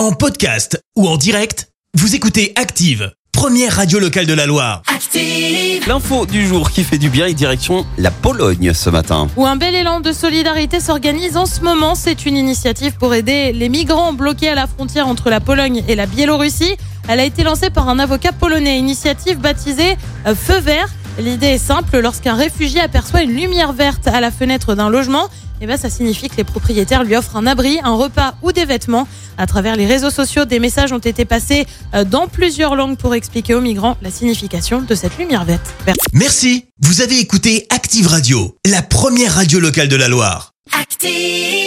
En podcast ou en direct, vous écoutez Active, première radio locale de la Loire. Active. L'info du jour qui fait du bien et direction la Pologne ce matin. Où un bel élan de solidarité s'organise en ce moment. C'est une initiative pour aider les migrants bloqués à la frontière entre la Pologne et la Biélorussie. Elle a été lancée par un avocat polonais. Initiative baptisée euh, Feu vert. L'idée est simple. Lorsqu'un réfugié aperçoit une lumière verte à la fenêtre d'un logement, eh ben, ça signifie que les propriétaires lui offrent un abri, un repas ou des vêtements. À travers les réseaux sociaux, des messages ont été passés euh, dans plusieurs langues pour expliquer aux migrants la signification de cette lumière verte. Merci, vous avez écouté Active Radio, la première radio locale de la Loire. Active.